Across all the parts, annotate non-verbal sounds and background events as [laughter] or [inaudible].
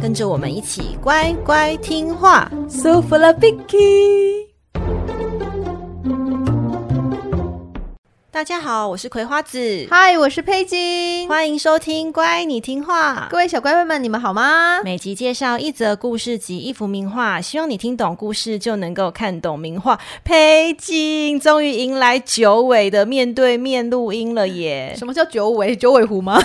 跟着我们一起乖乖听话，舒服了，Bicky。大家好，我是葵花子。嗨，我是佩金。欢迎收听《乖，你听话》。各位小乖乖们，你们好吗？每集介绍一则故事及一幅名画，希望你听懂故事就能够看懂名画。佩金终于迎来九尾的面对面录音了耶！什么叫九尾？九尾狐吗？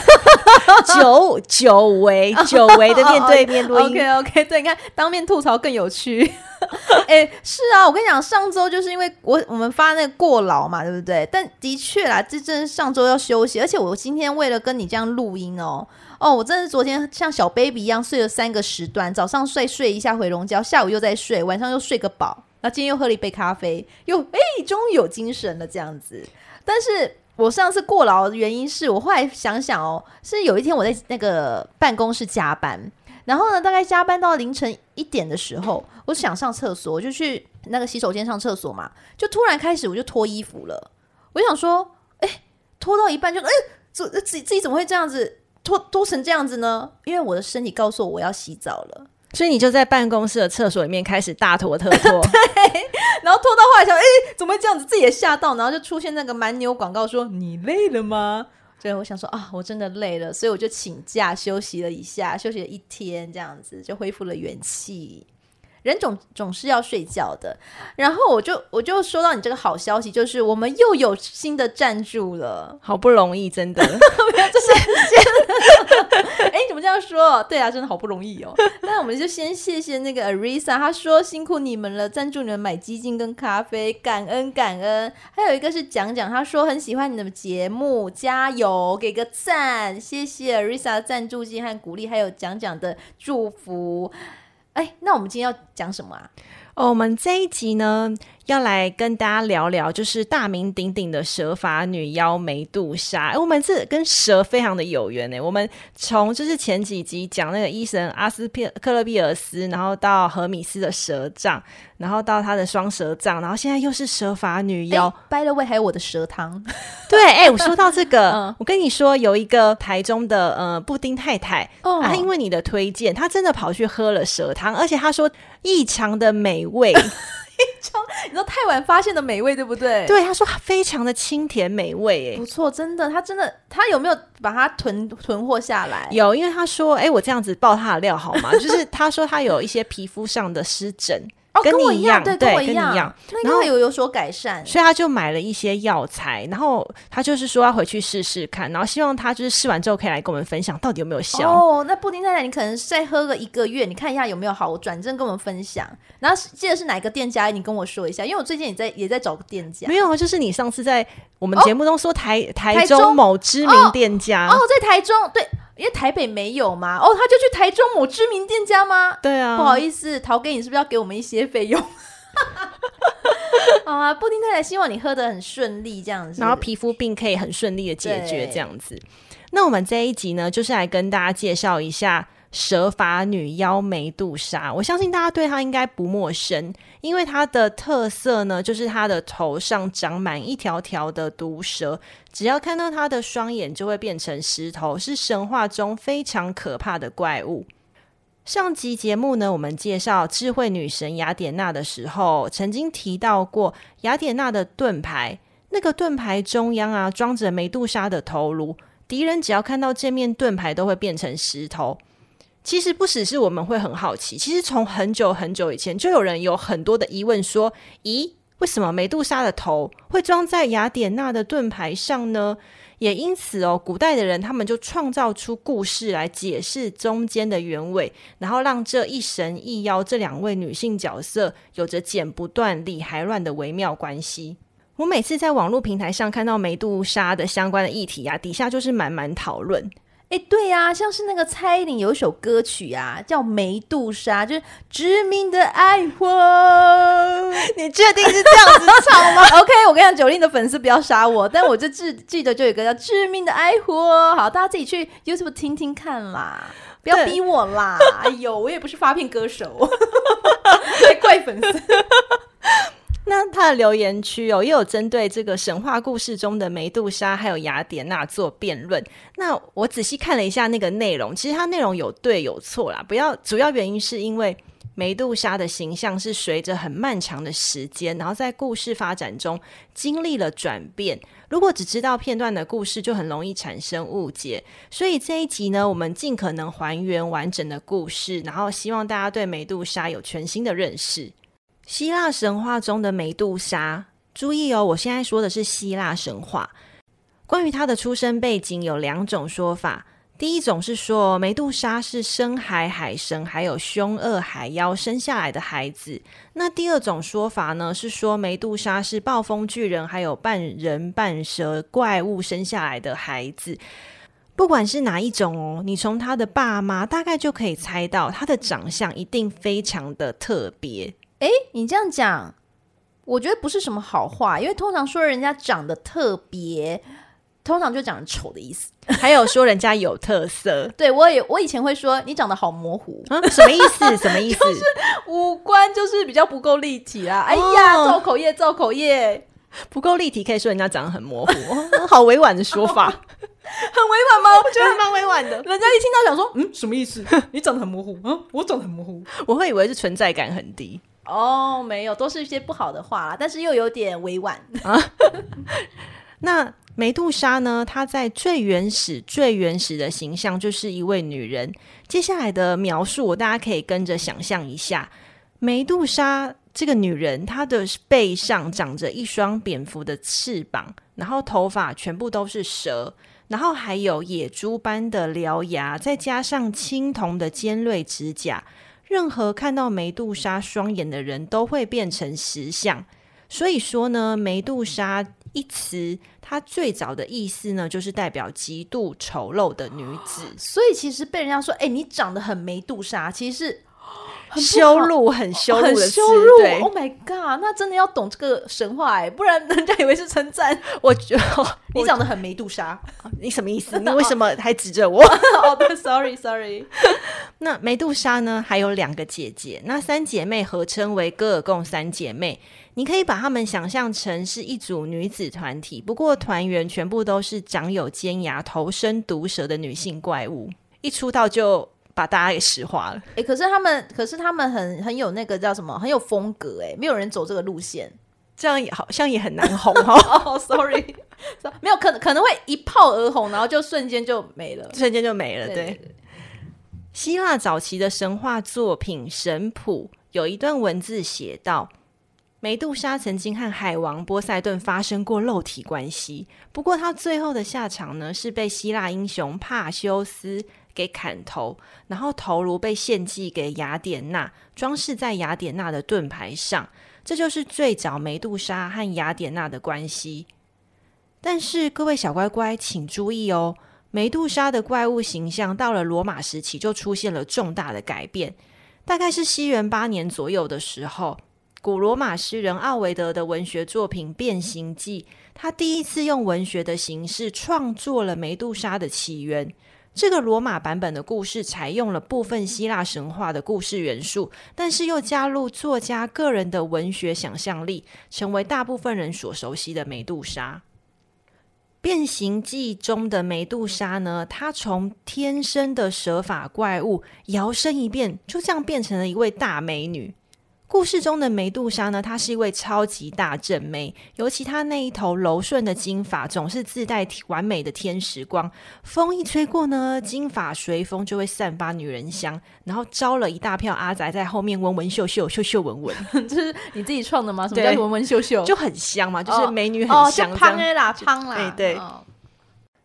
久久违久违的面对面录音。[laughs] OK OK，对，你看当面吐槽更有趣。[laughs] 哎、欸，是啊，我跟你讲，上周就是因为我我们发那个过劳嘛，对不对？但的确啦，这真上周要休息，而且我今天为了跟你这样录音哦，哦，我真的昨天像小 baby 一样睡了三个时段，早上睡睡一下回笼觉，下午又在睡，晚上又睡个饱，那今天又喝了一杯咖啡，又哎，终于有精神了这样子。但是我上次过劳的原因是我后来想想哦，是有一天我在那个办公室加班。然后呢，大概加班到凌晨一点的时候，我想上厕所，我就去那个洗手间上厕所嘛。就突然开始，我就脱衣服了。我想说，哎，拖到一半就，哎，自自己自己怎么会这样子拖拖成这样子呢？因为我的身体告诉我我要洗澡了，所以你就在办公室的厕所里面开始大拖特拖。[laughs] 对，然后拖到后来想，哎，怎么会这样子？自己也吓到，然后就出现那个蛮牛广告说，你累了吗？所以我想说啊，我真的累了，所以我就请假休息了一下，休息了一天，这样子就恢复了元气。人总总是要睡觉的，然后我就我就收到你这个好消息，就是我们又有新的赞助了，[laughs] 好不容易，真的，[laughs] 这是谢。[laughs] 哎，你怎么这样说？对啊，真的好不容易哦。那我们就先谢谢那个 Arisa，他说辛苦你们了，赞助你们买基金跟咖啡，感恩感恩。还有一个是讲讲，他说很喜欢你的节目，加油，给个赞，谢谢 Arisa 的赞助金和鼓励，还有讲讲的祝福。哎，那我们今天要讲什么啊？哦，我们这一集呢，要来跟大家聊聊，就是大名鼎鼎的蛇发女妖梅杜莎。哎，我们这跟蛇非常的有缘呢。我们从就是前几集讲那个医神阿斯皮克勒比尔斯，然后到荷米斯的蛇杖，然后到他的双蛇杖，然后现在又是蛇发女妖。By the way，还有我的蛇汤。[laughs] 对，哎，我说到这个，[laughs] 嗯、我跟你说，有一个台中的呃布丁太太，哦、啊，因为你的推荐，她真的跑去喝了蛇汤，而且她说异常的美味。[laughs] 你说太晚发现的美味，对不对？对，他说非常的清甜美味，哎，不错，真的，他真的，他有没有把它囤囤货下来？有，因为他说，哎，我这样子爆他的料好吗？就是他说他有一些皮肤上的湿疹。哦，跟我一样，对，对跟我一样，一样，然后有有所改善，所以他就买了一些药材，然后他就是说要回去试试看，然后希望他就是试完之后可以来跟我们分享到底有没有效。哦，那布丁太太，你可能再喝个一个月，你看一下有没有好，我转正跟我们分享。然后记得是哪个店家，你跟我说一下，因为我最近也在也在找个店家。没有啊，就是你上次在我们节目中说台、哦、台中某知名店家哦，哦，在台中对。因为台北没有嘛，哦，他就去台中某知名店家吗？对啊，不好意思，陶哥你是不是要给我们一些费用？[laughs] [laughs] 好啊，布丁太太希望你喝的很顺利，这样子，然后皮肤病可以很顺利的解决，这样子。那我们这一集呢，就是来跟大家介绍一下。蛇发女妖梅杜莎，我相信大家对她应该不陌生，因为她的特色呢，就是她的头上长满一条条的毒蛇，只要看到她的双眼就会变成石头，是神话中非常可怕的怪物。上集节目呢，我们介绍智慧女神雅典娜的时候，曾经提到过雅典娜的盾牌，那个盾牌中央啊，装着梅杜莎的头颅，敌人只要看到这面盾牌，都会变成石头。其实不只是我们会很好奇，其实从很久很久以前就有人有很多的疑问，说：“咦，为什么梅杜莎的头会装在雅典娜的盾牌上呢？”也因此哦，古代的人他们就创造出故事来解释中间的原委，然后让这一神一妖这两位女性角色有着剪不断理还乱的微妙关系。我每次在网络平台上看到梅杜莎的相关的议题啊，底下就是满满讨论。哎，对呀、啊，像是那个蔡依林有一首歌曲啊，叫《梅杜莎》，就是致命的爱火。[laughs] 你确定是这样子唱吗？[laughs] OK，我跟你讲，9Ling 的粉丝不要杀我，但我就记记得就有一个叫《致命的爱火》，好，大家自己去 YouTube 听听看啦，不要逼我啦！[laughs] 哎呦，我也不是发片歌手，怪粉丝。那他的留言区哦，又有针对这个神话故事中的梅杜莎还有雅典娜做辩论。那我仔细看了一下那个内容，其实它内容有对有错啦。不要，主要原因是因为梅杜莎的形象是随着很漫长的时间，然后在故事发展中经历了转变。如果只知道片段的故事，就很容易产生误解。所以这一集呢，我们尽可能还原完整的故事，然后希望大家对梅杜莎有全新的认识。希腊神话中的梅杜莎，注意哦，我现在说的是希腊神话。关于她的出生背景有两种说法。第一种是说，梅杜莎是深海海神还有凶恶海妖生下来的孩子。那第二种说法呢，是说梅杜莎是暴风巨人还有半人半蛇怪物生下来的孩子。不管是哪一种哦，你从他的爸妈大概就可以猜到，他的长相一定非常的特别。哎，你这样讲，我觉得不是什么好话，因为通常说人家长得特别，通常就讲得丑的意思。还有说人家有特色，[laughs] 对，我也我以前会说你长得好模糊，啊，什么意思？[laughs] 什么意思？就是五官就是比较不够立体啊。哎呀，造口业，造口业，不够立体，可以说人家长得很模糊，[laughs] 好委婉的说法，很委婉吗？我觉得蛮委婉的。人家一听到想说，嗯，什么意思？你长得很模糊，嗯，我长得很模糊，我会以为是存在感很低。哦，没有，都是一些不好的话啦，但是又有点委婉啊。[laughs] 那梅杜莎呢？她在最原始、最原始的形象就是一位女人。接下来的描述，我大家可以跟着想象一下：梅杜莎这个女人，她的背上长着一双蝙蝠的翅膀，然后头发全部都是蛇，然后还有野猪般的獠牙，再加上青铜的尖锐指甲。任何看到梅杜莎双眼的人都会变成石像，所以说呢，梅杜莎一词它最早的意思呢，就是代表极度丑陋的女子。所以其实被人家说，哎、你长得很梅杜莎，其实是。很羞辱，很羞辱的羞辱。Oh my god！那真的要懂这个神话哎，不然人家以为是称赞。[laughs] 我觉得 [laughs] 你长得很梅杜莎，你什么意思？[laughs] 你为什么还指着我？哦，对，sorry，sorry。那梅杜莎呢？还有两个姐姐，那三姐妹合称为戈尔贡三姐妹。你可以把她们想象成是一组女子团体，不过团员全部都是长有尖牙、头生毒舌的女性怪物，一出道就。把大家给石化了。哎、欸，可是他们，可是他们很很有那个叫什么，很有风格。哎，没有人走这个路线，这样也好像也很难红哦。[laughs] oh, sorry，没有可能可能会一炮而红，然后就瞬间就没了，瞬间就没了。对，希腊早期的神话作品《神谱》有一段文字写道：梅杜莎曾经和海王波塞顿发生过肉体关系，不过他最后的下场呢，是被希腊英雄帕修斯。给砍头，然后头颅被献祭给雅典娜，装饰在雅典娜的盾牌上。这就是最早梅杜莎和雅典娜的关系。但是各位小乖乖，请注意哦，梅杜莎的怪物形象到了罗马时期就出现了重大的改变。大概是西元八年左右的时候，古罗马诗人奥维德的文学作品《变形记》，他第一次用文学的形式创作了梅杜莎的起源。这个罗马版本的故事采用了部分希腊神话的故事元素，但是又加入作家个人的文学想象力，成为大部分人所熟悉的梅杜莎。变形记中的梅杜莎呢，她从天生的蛇发怪物摇身一变，就这样变成了一位大美女。故事中的梅杜莎呢，她是一位超级大正妹，尤其她那一头柔顺的金发，总是自带完美的天使光。风一吹过呢，金发随风就会散发女人香，然后招了一大票阿宅在后面闻闻嗅嗅嗅嗅闻闻。[laughs] 这是你自己创的吗？什么叫闻闻嗅嗅？就很香嘛，就是美女很香。胖啦，胖啦。哎，对。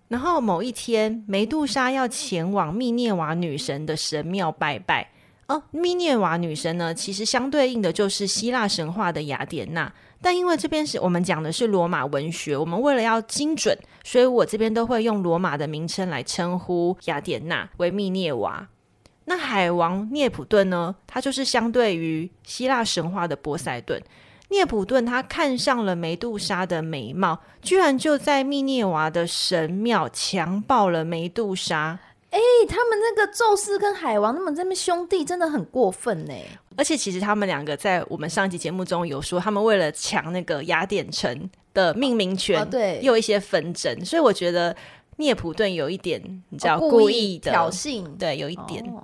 然后某一天，梅杜莎要前往密涅瓦女神的神庙拜拜。哦，密涅瓦女神呢，其实相对应的就是希腊神话的雅典娜。但因为这边是我们讲的是罗马文学，我们为了要精准，所以我这边都会用罗马的名称来称呼雅典娜为密涅瓦。那海王涅普顿呢，他就是相对于希腊神话的波塞顿。涅普顿他看上了梅杜莎的美貌，居然就在密涅瓦的神庙强暴了梅杜莎。哎，他们那个宙斯跟海王，他们这边兄弟真的很过分呢。而且其实他们两个在我们上一集节目中有说，他们为了抢那个雅典城的命名权，哦哦、对，又有一些纷争。所以我觉得涅普顿有一点，你知道，哦、故意的挑衅，对，有一点。哦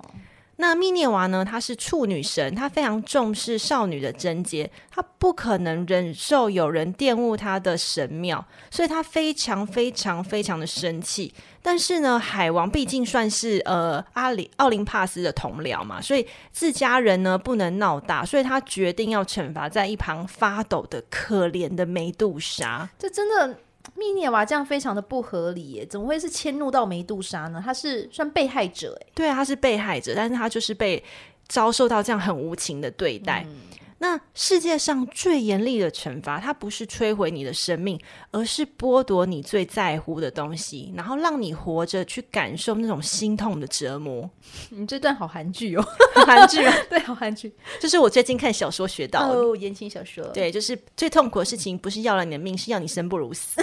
那密涅瓦呢？她是处女神，她非常重视少女的贞洁，她不可能忍受有人玷污她的神庙，所以她非常非常非常的生气。但是呢，海王毕竟算是呃阿里奥林帕斯的同僚嘛，所以自家人呢不能闹大，所以他决定要惩罚在一旁发抖的可怜的梅杜莎。这真的。密涅娃这样非常的不合理耶，怎么会是迁怒到梅杜莎呢？他是算被害者哎，对啊，他是被害者，但是他就是被遭受到这样很无情的对待。嗯那世界上最严厉的惩罚，它不是摧毁你的生命，而是剥夺你最在乎的东西，然后让你活着去感受那种心痛的折磨。你这段好韩剧哦，[laughs] 韩剧啊，[laughs] 对，好韩剧，这是我最近看小说学到哦，言情小说，对，就是最痛苦的事情，不是要了你的命，是要你生不如死。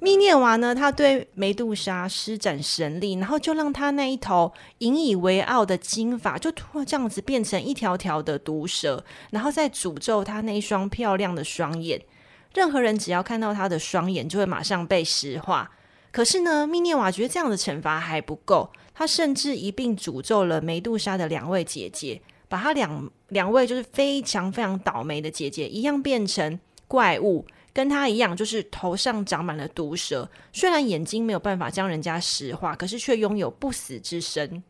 密涅瓦呢，他对梅杜莎施展神力，然后就让他那一头引以为傲的金发，就突然这样子变成一条条的毒蛇，然后再诅咒他那一双漂亮的双眼。任何人只要看到他的双眼，就会马上被石化。可是呢，密涅瓦觉得这样的惩罚还不够，他甚至一并诅咒了梅杜莎的两位姐姐，把他两两位就是非常非常倒霉的姐姐一样变成怪物。跟他一样，就是头上长满了毒蛇，虽然眼睛没有办法将人家石化，可是却拥有不死之身。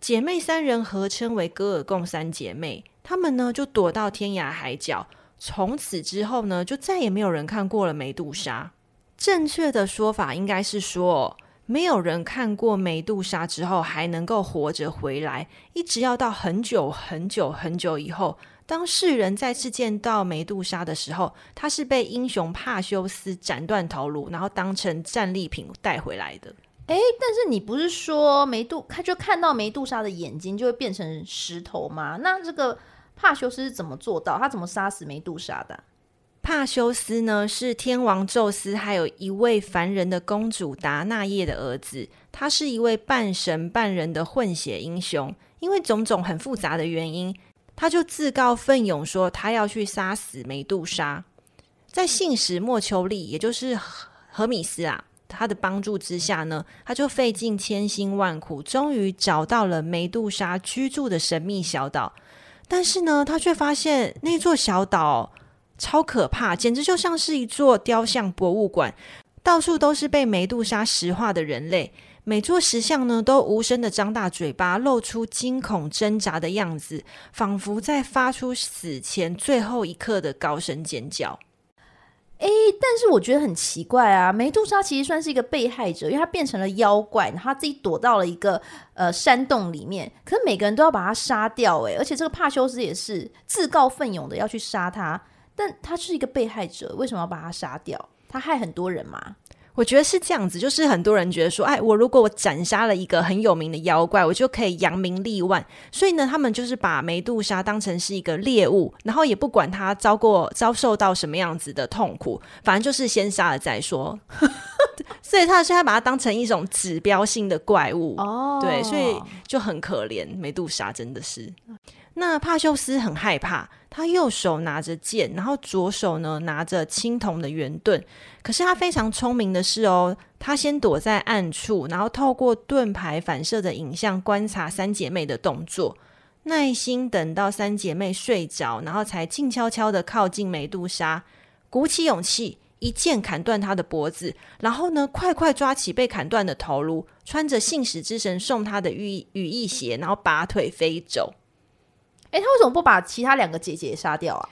姐妹三人合称为戈尔贡三姐妹，她们呢就躲到天涯海角，从此之后呢就再也没有人看过了梅杜莎。正确的说法应该是说，没有人看过梅杜莎之后还能够活着回来，一直要到很久很久很久以后。当世人再次见到梅杜莎的时候，她是被英雄帕修斯斩断头颅，然后当成战利品带回来的。诶，但是你不是说梅杜他就看到梅杜莎的眼睛就会变成石头吗？那这个帕修斯是怎么做到？他怎么杀死梅杜莎的？帕修斯呢，是天王宙斯还有一位凡人的公主达那叶的儿子，他是一位半神半人的混血英雄，因为种种很复杂的原因。他就自告奋勇说，他要去杀死梅杜莎。在信使莫丘利，也就是荷米斯啊，他的帮助之下呢，他就费尽千辛万苦，终于找到了梅杜莎居住的神秘小岛。但是呢，他却发现那座小岛超可怕，简直就像是一座雕像博物馆，到处都是被梅杜莎石化的人类。每座石像呢，都无声的张大嘴巴，露出惊恐挣扎的样子，仿佛在发出死前最后一刻的高声尖叫。诶，但是我觉得很奇怪啊，梅杜莎其实算是一个被害者，因为她变成了妖怪，然后她自己躲到了一个呃山洞里面，可是每个人都要把她杀掉，诶，而且这个帕修斯也是自告奋勇的要去杀她，但她是一个被害者，为什么要把她杀掉？她害很多人嘛？我觉得是这样子，就是很多人觉得说，哎，我如果我斩杀了一个很有名的妖怪，我就可以扬名立万。所以呢，他们就是把梅杜莎当成是一个猎物，然后也不管他遭过遭受到什么样子的痛苦，反正就是先杀了再说。[laughs] 所以他现在把它当成一种指标性的怪物哦，对，所以就很可怜。梅杜莎真的是。那帕修斯很害怕，他右手拿着剑，然后左手呢拿着青铜的圆盾。可是他非常聪明的是哦，他先躲在暗处，然后透过盾牌反射的影像观察三姐妹的动作，耐心等到三姐妹睡着，然后才静悄悄的靠近梅杜莎，鼓起勇气一剑砍断她的脖子，然后呢快快抓起被砍断的头颅，穿着信使之神送他的羽羽翼鞋，然后拔腿飞走。哎，他为什么不把其他两个姐姐杀掉啊？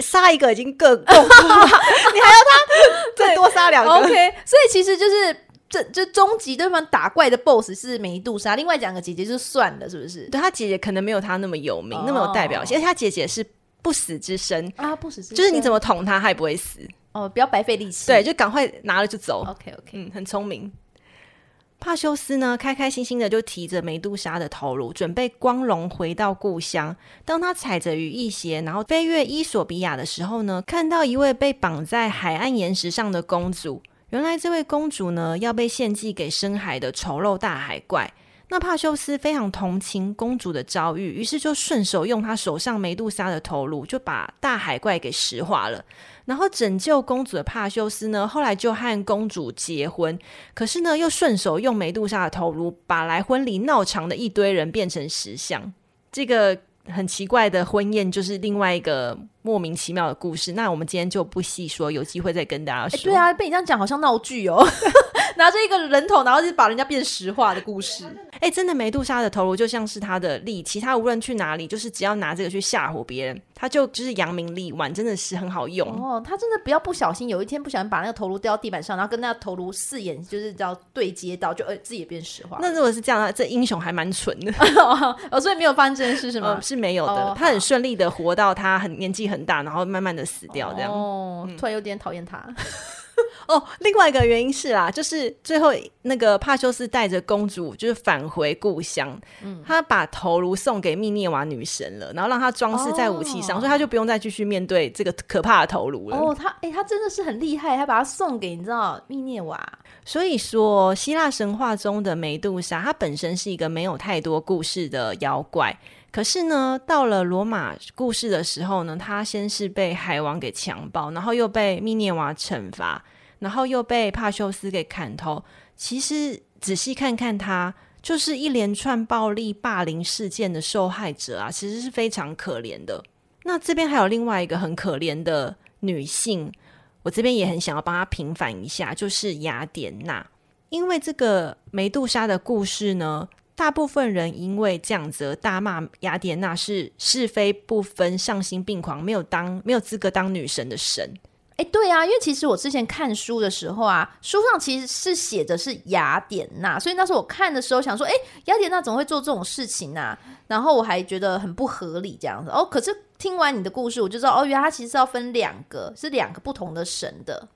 杀一个已经够够 [laughs] 了，你还要他再多杀两个？OK，所以其实就是这就终极对方打怪的 BOSS 是梅杜莎，另外两个姐姐就算了，是不是？对，他姐姐可能没有他那么有名，哦、那么有代表性，而且他姐姐是不死之身啊，不死之身，就是你怎么捅他，他也不会死哦，不要白费力气。对，就赶快拿了就走。OK OK，嗯，很聪明。帕修斯呢，开开心心的就提着梅杜莎的头颅，准备光荣回到故乡。当他踩着羽翼鞋，然后飞越伊索比亚的时候呢，看到一位被绑在海岸岩石上的公主。原来这位公主呢，要被献祭给深海的丑陋大海怪。那帕修斯非常同情公主的遭遇，于是就顺手用他手上梅杜莎的头颅，就把大海怪给石化了。然后拯救公主的帕修斯呢，后来就和公主结婚，可是呢，又顺手用梅杜莎的头颅，把来婚礼闹场的一堆人变成石像。这个。很奇怪的婚宴，就是另外一个莫名其妙的故事。那我们今天就不细说，有机会再跟大家说。对啊，被你这样讲，好像闹剧哦，[laughs] [laughs] 拿着一个人头，然后就把人家变石化的故事。哎、欸，真的，梅杜莎的头颅就像是他的利器，他无论去哪里，就是只要拿这个去吓唬别人，他就就是扬名立万，真的是很好用哦。他真的不要不小心，有一天不小心把那个头颅掉到地板上，然后跟那个头颅四眼就是叫对接到，就呃自己也变石化。那如果是这样，这英雄还蛮蠢的 [laughs] 哦，所以没有发生这件事是吗？呃、是没有的，哦、他很顺利的活到他很年纪很大，然后慢慢的死掉这样。哦，突然有点讨厌他。[laughs] 哦，另外一个原因是啦，就是最后那个帕修斯带着公主就是返回故乡，嗯，他把头颅送给密涅瓦女神了，然后让她装饰在武器上，哦、所以他就不用再继续面对这个可怕的头颅了。哦，他哎、欸，他真的是很厉害，他把它送给你知道密涅瓦。所以说，希腊神话中的梅杜莎，她本身是一个没有太多故事的妖怪，可是呢，到了罗马故事的时候呢，他先是被海王给强暴，然后又被密涅瓦惩罚。然后又被帕修斯给砍头。其实仔细看看，他就是一连串暴力霸凌事件的受害者啊，其实是非常可怜的。那这边还有另外一个很可怜的女性，我这边也很想要帮她平反一下，就是雅典娜。因为这个梅杜莎的故事呢，大部分人因为这样子大骂雅典娜是是非不分、丧心病狂，没有当没有资格当女神的神。哎，对啊，因为其实我之前看书的时候啊，书上其实是写的是雅典娜，所以那时候我看的时候想说，哎，雅典娜怎么会做这种事情呢、啊？然后我还觉得很不合理这样子。哦，可是听完你的故事，我就知道，哦，原来它其实是要分两个，是两个不同的神的。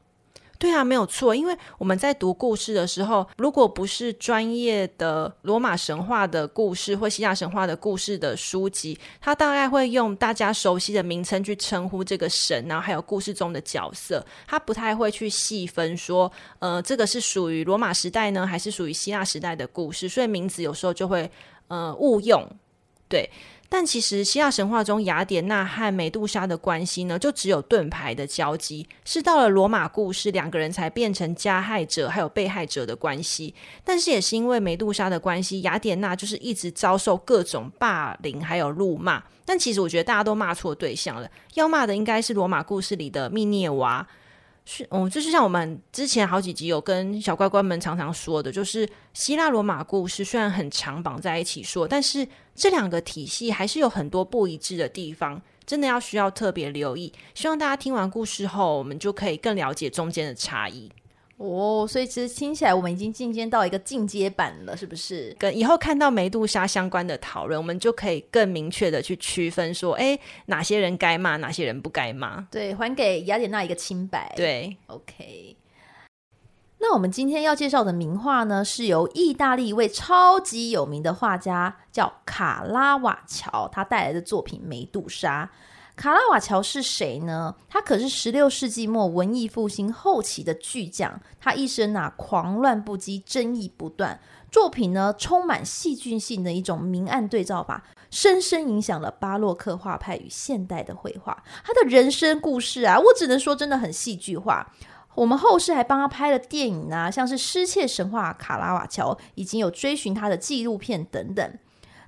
对啊，没有错。因为我们在读故事的时候，如果不是专业的罗马神话的故事或希腊神话的故事的书籍，它大概会用大家熟悉的名称去称呼这个神，然后还有故事中的角色，它不太会去细分说，呃，这个是属于罗马时代呢，还是属于希腊时代的故事，所以名字有时候就会呃误用，对。但其实希腊神话中雅典娜和梅杜莎的关系呢，就只有盾牌的交集，是到了罗马故事，两个人才变成加害者还有被害者的关系。但是也是因为梅杜莎的关系，雅典娜就是一直遭受各种霸凌还有辱骂。但其实我觉得大家都骂错对象了，要骂的应该是罗马故事里的密涅瓦。是，嗯，就是像我们之前好几集有跟小乖乖们常常说的，就是希腊罗马故事虽然很长绑在一起说，但是这两个体系还是有很多不一致的地方，真的要需要特别留意。希望大家听完故事后，我们就可以更了解中间的差异。哦，所以其实听起来我们已经进阶到一个进阶版了，是不是？跟以后看到梅杜莎相关的讨论，我们就可以更明确的去区分说，哎，哪些人该骂，哪些人不该骂。对，还给雅典娜一个清白。对，OK。那我们今天要介绍的名画呢，是由意大利一位超级有名的画家叫卡拉瓦乔，他带来的作品《梅杜莎》。卡拉瓦乔是谁呢？他可是十六世纪末文艺复兴后期的巨匠。他一生啊狂乱不羁，争议不断，作品呢充满戏剧性的一种明暗对照法，深深影响了巴洛克画派与现代的绘画。他的人生故事啊，我只能说真的很戏剧化。我们后世还帮他拍了电影啊，像是《失窃神话》卡拉瓦乔，已经有追寻他的纪录片等等。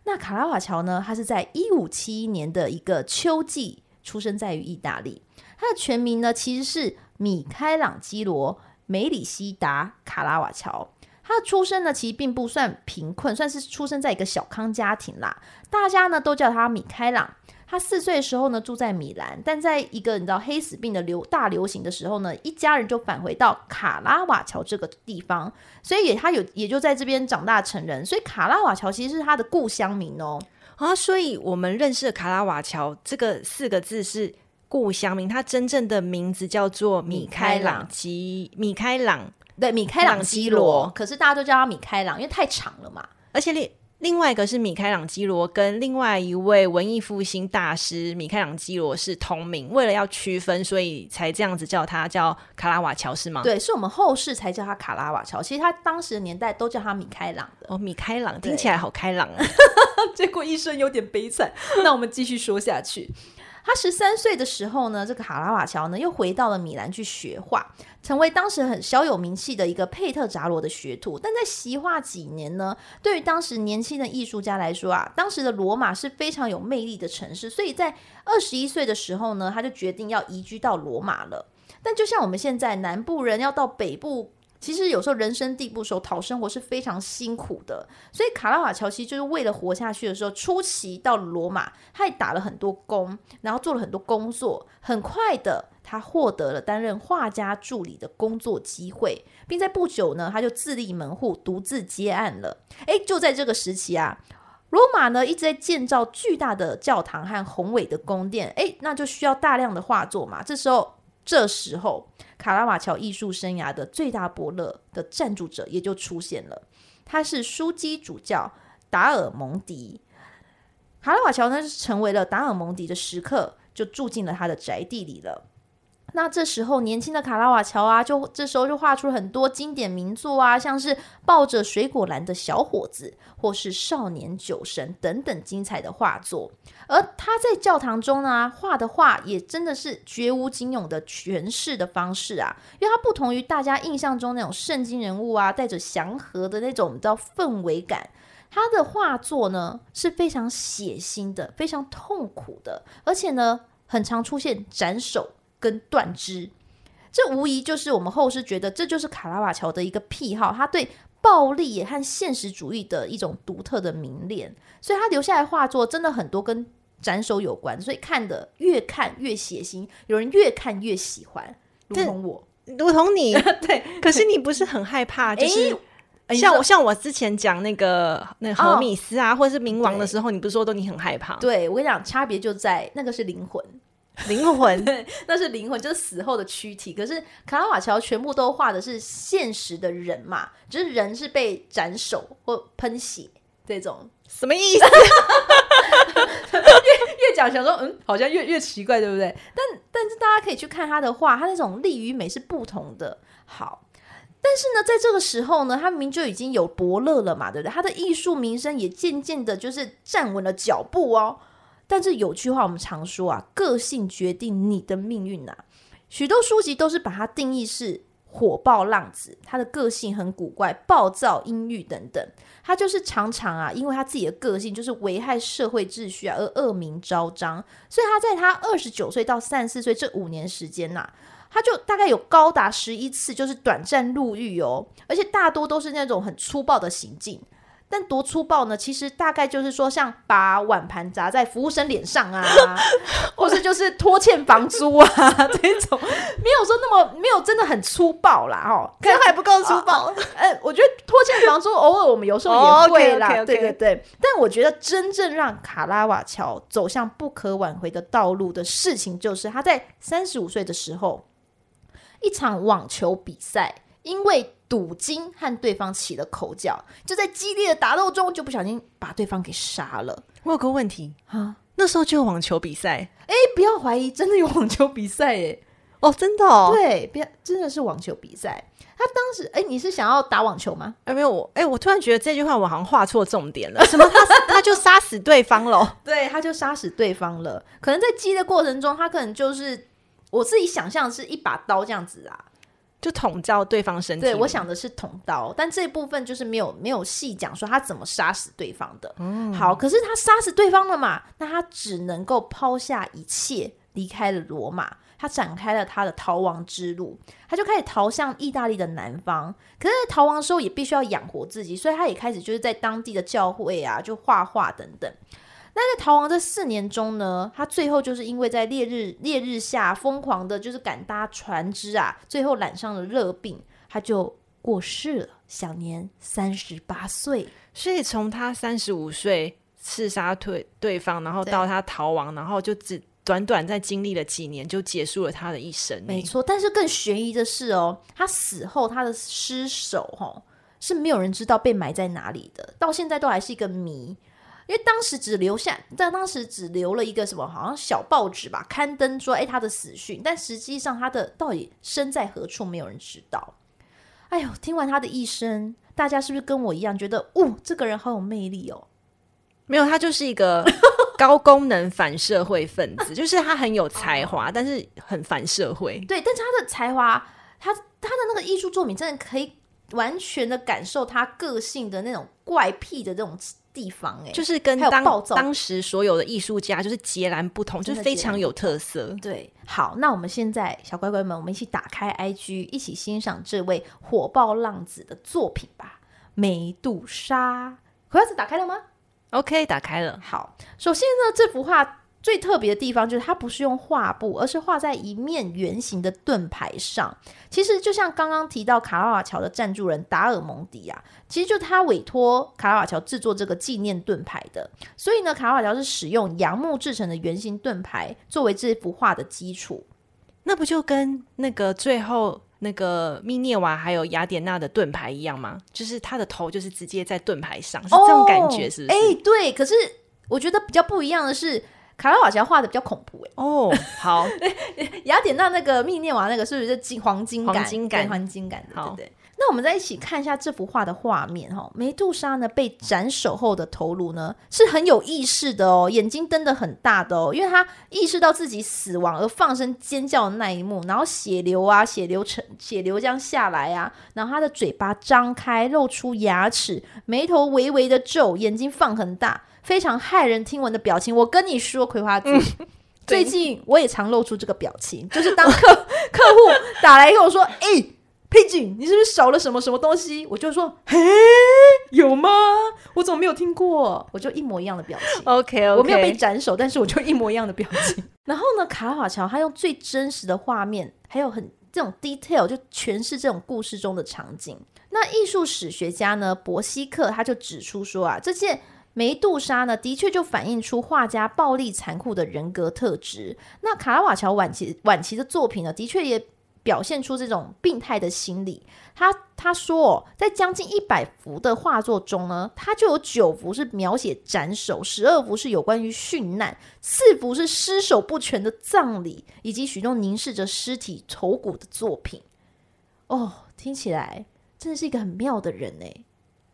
那卡拉瓦乔呢？他是在一五七一年的一个秋季出生在于意大利。他的全名呢，其实是米开朗基罗·梅里西达·卡拉瓦乔。他的出生呢，其实并不算贫困，算是出生在一个小康家庭啦。大家呢都叫他米开朗。他四岁的时候呢，住在米兰，但在一个你知道黑死病的流大流行的时候呢，一家人就返回到卡拉瓦乔这个地方，所以也他有也就在这边长大成人，所以卡拉瓦乔其实是他的故乡名哦。啊，所以我们认识的卡拉瓦乔这个四个字是故乡名，他真正的名字叫做米开朗基米开朗对，米开朗基罗，可是大家都叫他米开朗，因为太长了嘛。而且另另外一个是米开朗基罗，跟另外一位文艺复兴大师米开朗基罗是同名，为了要区分，所以才这样子叫他叫卡拉瓦乔，是吗？对，是我们后世才叫他卡拉瓦乔，其实他当时的年代都叫他米开朗的。哦，米开朗听起来好开朗啊，[laughs] 结果一生有点悲惨。那我们继续说下去。他十三岁的时候呢，这个卡拉瓦乔呢又回到了米兰去学画，成为当时很小有名气的一个佩特扎罗的学徒。但在习画几年呢，对于当时年轻的艺术家来说啊，当时的罗马是非常有魅力的城市，所以在二十一岁的时候呢，他就决定要移居到罗马了。但就像我们现在南部人要到北部。其实有时候人生地不熟，讨生活是非常辛苦的。所以卡拉瓦乔其实就是为了活下去的时候，初期到罗马，他也打了很多工，然后做了很多工作。很快的，他获得了担任画家助理的工作机会，并在不久呢，他就自立门户，独自接案了。诶，就在这个时期啊，罗马呢一直在建造巨大的教堂和宏伟的宫殿，诶，那就需要大量的画作嘛。这时候。这时候，卡拉瓦乔艺术生涯的最大伯乐的赞助者也就出现了，他是枢机主教达尔蒙迪。卡拉瓦乔呢，是成为了达尔蒙迪的食客，就住进了他的宅地里了。那这时候，年轻的卡拉瓦乔啊，就这时候就画出很多经典名作啊，像是抱着水果篮的小伙子，或是少年酒神等等精彩的画作。而他在教堂中呢，画的画也真的是绝无仅有的诠释的方式啊，因为他不同于大家印象中那种圣经人物啊，带着祥和的那种叫氛围感。他的画作呢是非常血腥的，非常痛苦的，而且呢，很常出现斩首。跟断肢，这无疑就是我们后世觉得这就是卡拉瓦乔的一个癖好，他对暴力也和现实主义的一种独特的迷恋，所以他留下来画作真的很多跟斩首有关，所以看的越看越血腥，有人越看越喜欢，如同我，如同你，[laughs] 对。可是你不是很害怕？就是像我像我之前讲那个那荷米斯啊，哦、或者是冥王的时候，你不是说都你很害怕？对，我跟你讲，差别就在那个是灵魂。[laughs] 灵魂，对，那是灵魂，就是死后的躯体。可是卡拉瓦乔全部都画的是现实的人嘛，就是人是被斩首或喷血这种，什么意思？[laughs] 越越讲想说，嗯，好像越越奇怪，对不对？但但是大家可以去看他的画，他那种力与美是不同的。好，但是呢，在这个时候呢，他明明就已经有伯乐了嘛，对不对？他的艺术名声也渐渐的，就是站稳了脚步哦。但是有句话我们常说啊，个性决定你的命运呐。许多书籍都是把它定义是火爆浪子，他的个性很古怪、暴躁、阴郁等等。他就是常常啊，因为他自己的个性就是危害社会秩序啊，而恶名昭彰。所以他在他二十九岁到三十四岁这五年时间呐，他就大概有高达十一次就是短暂入狱哦，而且大多都是那种很粗暴的行径。但多粗暴呢？其实大概就是说，像把碗盘砸在服务生脸上啊，[laughs] 或是就是拖欠房租啊这种，没有说那么没有真的很粗暴啦哦，可能还不够粗暴。哎、呃，我觉得拖欠房租偶尔我们有时候也会啦，oh, okay, okay, okay. 对对对。但我觉得真正让卡拉瓦乔走向不可挽回的道路的事情，就是他在三十五岁的时候，一场网球比赛，因为。赌金和对方起了口角，就在激烈的打斗中，就不小心把对方给杀了。我有个问题啊，那时候就有网球比赛？哎，不要怀疑，真的有网球比赛哎！[laughs] 哦，真的哦，对，别真的是网球比赛。他当时，哎，你是想要打网球吗？哎，没有我，哎，我突然觉得这句话我好像画错重点了。什么？他 [laughs] 他就杀死对方了？对，他就杀死对方了。可能在击的过程中，他可能就是我自己想象是一把刀这样子啊。就捅到对方身体。对，我想的是捅刀，但这一部分就是没有没有细讲说他怎么杀死对方的。嗯，好，可是他杀死对方了嘛？那他只能够抛下一切，离开了罗马，他展开了他的逃亡之路。他就开始逃向意大利的南方。可是，在逃亡的时候也必须要养活自己，所以他也开始就是在当地的教会啊，就画画等等。那在逃亡这四年中呢，他最后就是因为在烈日烈日下疯狂的，就是敢搭船只啊，最后染上了热病，他就过世了，享年三十八岁。所以从他三十五岁刺杀对对方，然后到他逃亡，然后就只短短在经历了几年就结束了他的一生。没错，但是更悬疑的是哦，他死后他的尸首哦，是没有人知道被埋在哪里的，到现在都还是一个谜。因为当时只留下，在当时只留了一个什么，好像小报纸吧，刊登说，哎，他的死讯，但实际上他的到底身在何处，没有人知道。哎呦，听完他的一生，大家是不是跟我一样觉得，哦，这个人好有魅力哦？没有，他就是一个 [laughs] 高功能反社会分子，就是他很有才华，但是很反社会。对，但是他的才华，他他的那个艺术作品，真的可以完全的感受他个性的那种怪癖的这种。地方哎、欸，就是跟当当时所有的艺术家就是截然不同，就是非常有特色。对，好，那我们现在小乖乖们，我们一起打开 IG，一起欣赏这位火爆浪子的作品吧。梅杜莎，盒子打开了吗？OK，打开了。好，首先呢，这幅画。最特别的地方就是它不是用画布，而是画在一面圆形的盾牌上。其实就像刚刚提到卡拉瓦乔的赞助人达尔蒙迪啊，其实就他委托卡拉瓦乔制作这个纪念盾牌的。所以呢，卡拉瓦乔是使用杨木制成的圆形盾牌作为这幅画的基础。那不就跟那个最后那个密涅瓦还有雅典娜的盾牌一样吗？就是他的头就是直接在盾牌上，是这种感觉，是不是？哎、欸，对。可是我觉得比较不一样的是。卡拉瓦乔画的比较恐怖哎哦，好，[laughs] 雅典娜那个密涅瓦那个是不是金黄金感？黄金感，黄金感，对对对。那我们再一起看一下这幅画的画面哈。梅杜莎呢被斩首后的头颅呢是很有意识的哦，眼睛瞪得很大的哦，因为她意识到自己死亡而放声尖叫的那一幕，然后血流啊，血流成血流这样下来啊，然后她的嘴巴张开露出牙齿，眉头微微的皱，眼睛放很大。非常骇人听闻的表情，我跟你说，葵花子，嗯、[laughs] 最近我也常露出这个表情，[laughs] 就是当客客户打来跟我说：“ [laughs] 哎、欸，佩锦，你是不是少了什么什么东西？”我就说：“嘿，有吗？我怎么没有听过？”我就一模一样的表情。OK，, okay. 我没有被斩首，但是我就一模一样的表情。然后呢，卡拉瓦乔他用最真实的画面，还有很这种 detail，就诠释这种故事中的场景。那艺术史学家呢，博西克他就指出说啊，这件。梅杜莎呢，的确就反映出画家暴力残酷的人格特质。那卡拉瓦乔晚期晚期的作品呢，的确也表现出这种病态的心理。他他说，在将近一百幅的画作中呢，他就有九幅是描写斩首，十二幅是有关于殉难，四幅是尸首不全的葬礼，以及许多凝视着尸体头骨的作品。哦，听起来真的是一个很妙的人呢。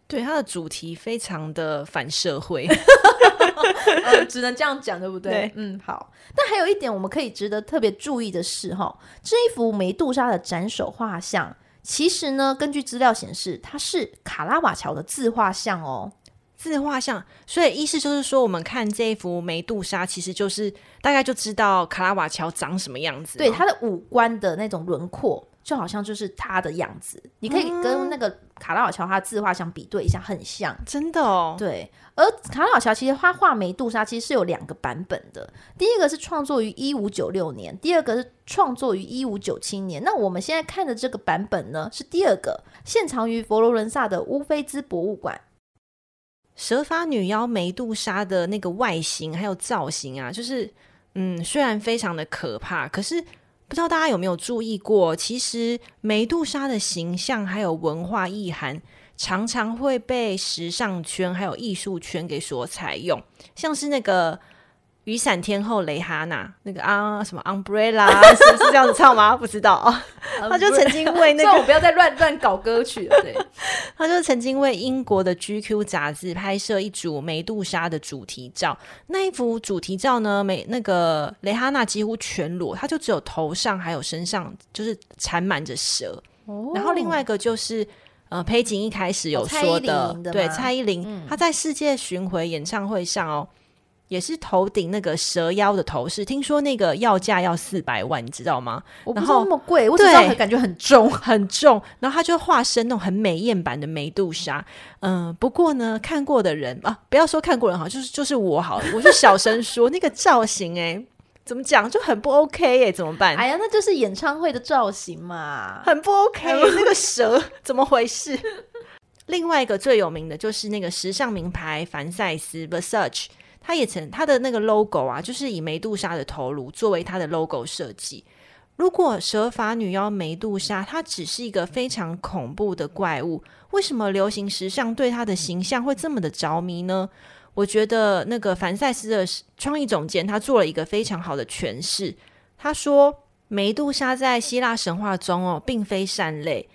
对，它的主题非常的反社会，[laughs] [laughs] 呃，只能这样讲，对不对？对，嗯，好。但还有一点我们可以值得特别注意的是，哈，这一幅梅杜莎的斩首画像，其实呢，根据资料显示，它是卡拉瓦乔的自画像哦，自画像。所以意思就是说，我们看这一幅梅杜莎，其实就是大概就知道卡拉瓦乔长什么样子，对，他的五官的那种轮廓。就好像就是他的样子，你可以跟那个卡拉瓦乔他的自画像比对一下，很像，真的哦。对，而卡拉瓦乔其实他画梅杜莎其实是有两个版本的，第一个是创作于一五九六年，第二个是创作于一五九七年。那我们现在看的这个版本呢，是第二个，现藏于佛罗伦萨的乌菲兹博物馆。蛇发女妖梅杜莎的那个外形还有造型啊，就是嗯，虽然非常的可怕，可是。不知道大家有没有注意过，其实梅杜莎的形象还有文化意涵，常常会被时尚圈还有艺术圈给所采用，像是那个。雨伞天后蕾哈娜，那个啊什么 umbrella [laughs] 是是这样子唱吗？不知道啊。[laughs] 他就曾经为那个，[laughs] 我不要再乱乱搞歌曲了。对，他就曾经为英国的 GQ 杂志拍摄一组梅杜莎的主题照。那一幅主题照呢，梅那个蕾哈娜几乎全裸，她就只有头上还有身上就是缠满着蛇。哦。然后另外一个就是呃，佩锦一开始有说的，哦、的对，蔡依林，她、嗯、在世界巡回演唱会上哦。也是头顶那个蛇妖的头饰，听说那个要价要四百万，你知道吗？我不知道那么贵，我只知道感觉很重很重。然后他就化身那种很美艳版的梅杜莎。嗯，不过呢，看过的人啊，不要说看过人哈，就是就是我好，我就小声说那个造型、欸，哎，怎么讲就很不 OK 哎、欸，怎么办？哎呀，那就是演唱会的造型嘛，很不 OK。那个蛇怎么回事？另外一个最有名的就是那个时尚名牌凡赛斯 Versace。他也曾他的那个 logo 啊，就是以梅杜莎的头颅作为他的 logo 设计。如果蛇发女妖梅杜莎，她只是一个非常恐怖的怪物，为什么流行时尚对她的形象会这么的着迷呢？我觉得那个凡赛斯的创意总监他做了一个非常好的诠释。他说，梅杜莎在希腊神话中哦，并非善类，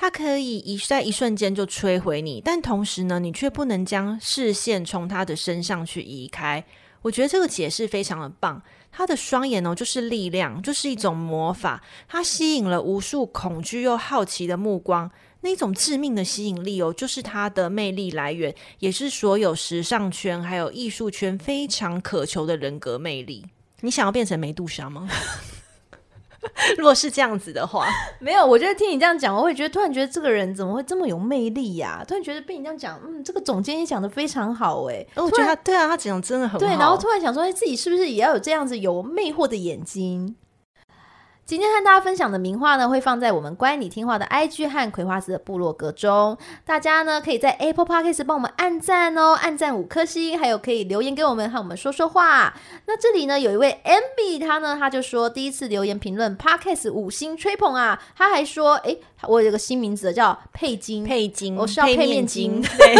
它可以一在一瞬间就摧毁你，但同时呢，你却不能将视线从他的身上去移开。我觉得这个解释非常的棒。他的双眼哦，就是力量，就是一种魔法，它吸引了无数恐惧又好奇的目光。那种致命的吸引力哦，就是它的魅力来源，也是所有时尚圈还有艺术圈非常渴求的人格魅力。你想要变成梅杜莎吗？[laughs] 如果是这样子的话，没有。我觉得听你这样讲，我会觉得突然觉得这个人怎么会这么有魅力呀、啊？突然觉得被你这样讲，嗯，这个总监也讲得非常好哎。我觉得他对啊，他讲的真的很好。对，然后突然想说，哎，自己是不是也要有这样子有魅惑的眼睛？今天和大家分享的名画呢，会放在我们乖你听话的 IG 和葵花籽的部落格中。大家呢，可以在 Apple Podcast 帮我们按赞哦，按赞五颗星，还有可以留言给我们和我们说说话。那这里呢，有一位 MB，他呢，他就说第一次留言评论 Podcast 五星吹捧啊，他还说，诶，我有个新名字叫佩金，佩金，我是要配面筋，[laughs] 对。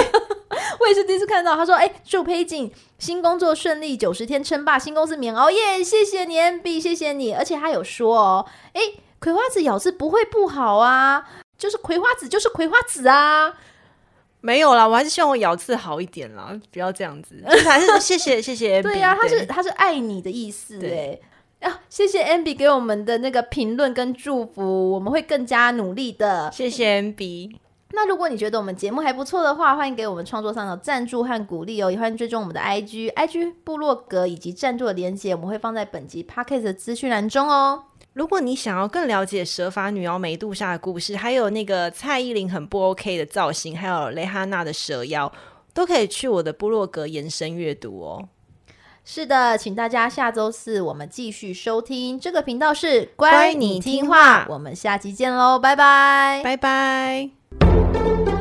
我也是第一次看到，他说：“哎、欸，祝佩锦新工作顺利，九十天称霸新公司免熬夜，谢谢你，MB，谢谢你。”而且他有说哦，哎、欸，葵花籽咬字不会不好啊，就是葵花籽就是葵花籽啊，没有啦，我还是希望我咬字好一点啦，不要这样子，[laughs] 就是、还是谢谢谢谢 MB，对呀、啊，他是他是爱你的意思哎，啊，谢谢 MB 给我们的那个评论跟祝福，我们会更加努力的，谢谢 MB。那如果你觉得我们节目还不错的话，欢迎给我们创作上的赞助和鼓励哦，也欢迎追踪我们的 IG、IG 部落格以及赞助的连结，我们会放在本集 Podcast 的资讯栏中哦。如果你想要更了解蛇发女妖梅杜莎的故事，还有那个蔡依林很不 OK 的造型，还有蕾哈娜的蛇妖，都可以去我的部落格延伸阅读哦。是的，请大家下周四我们继续收听这个频道是乖你听话，我们下期见喽，拜拜，拜拜。Thank you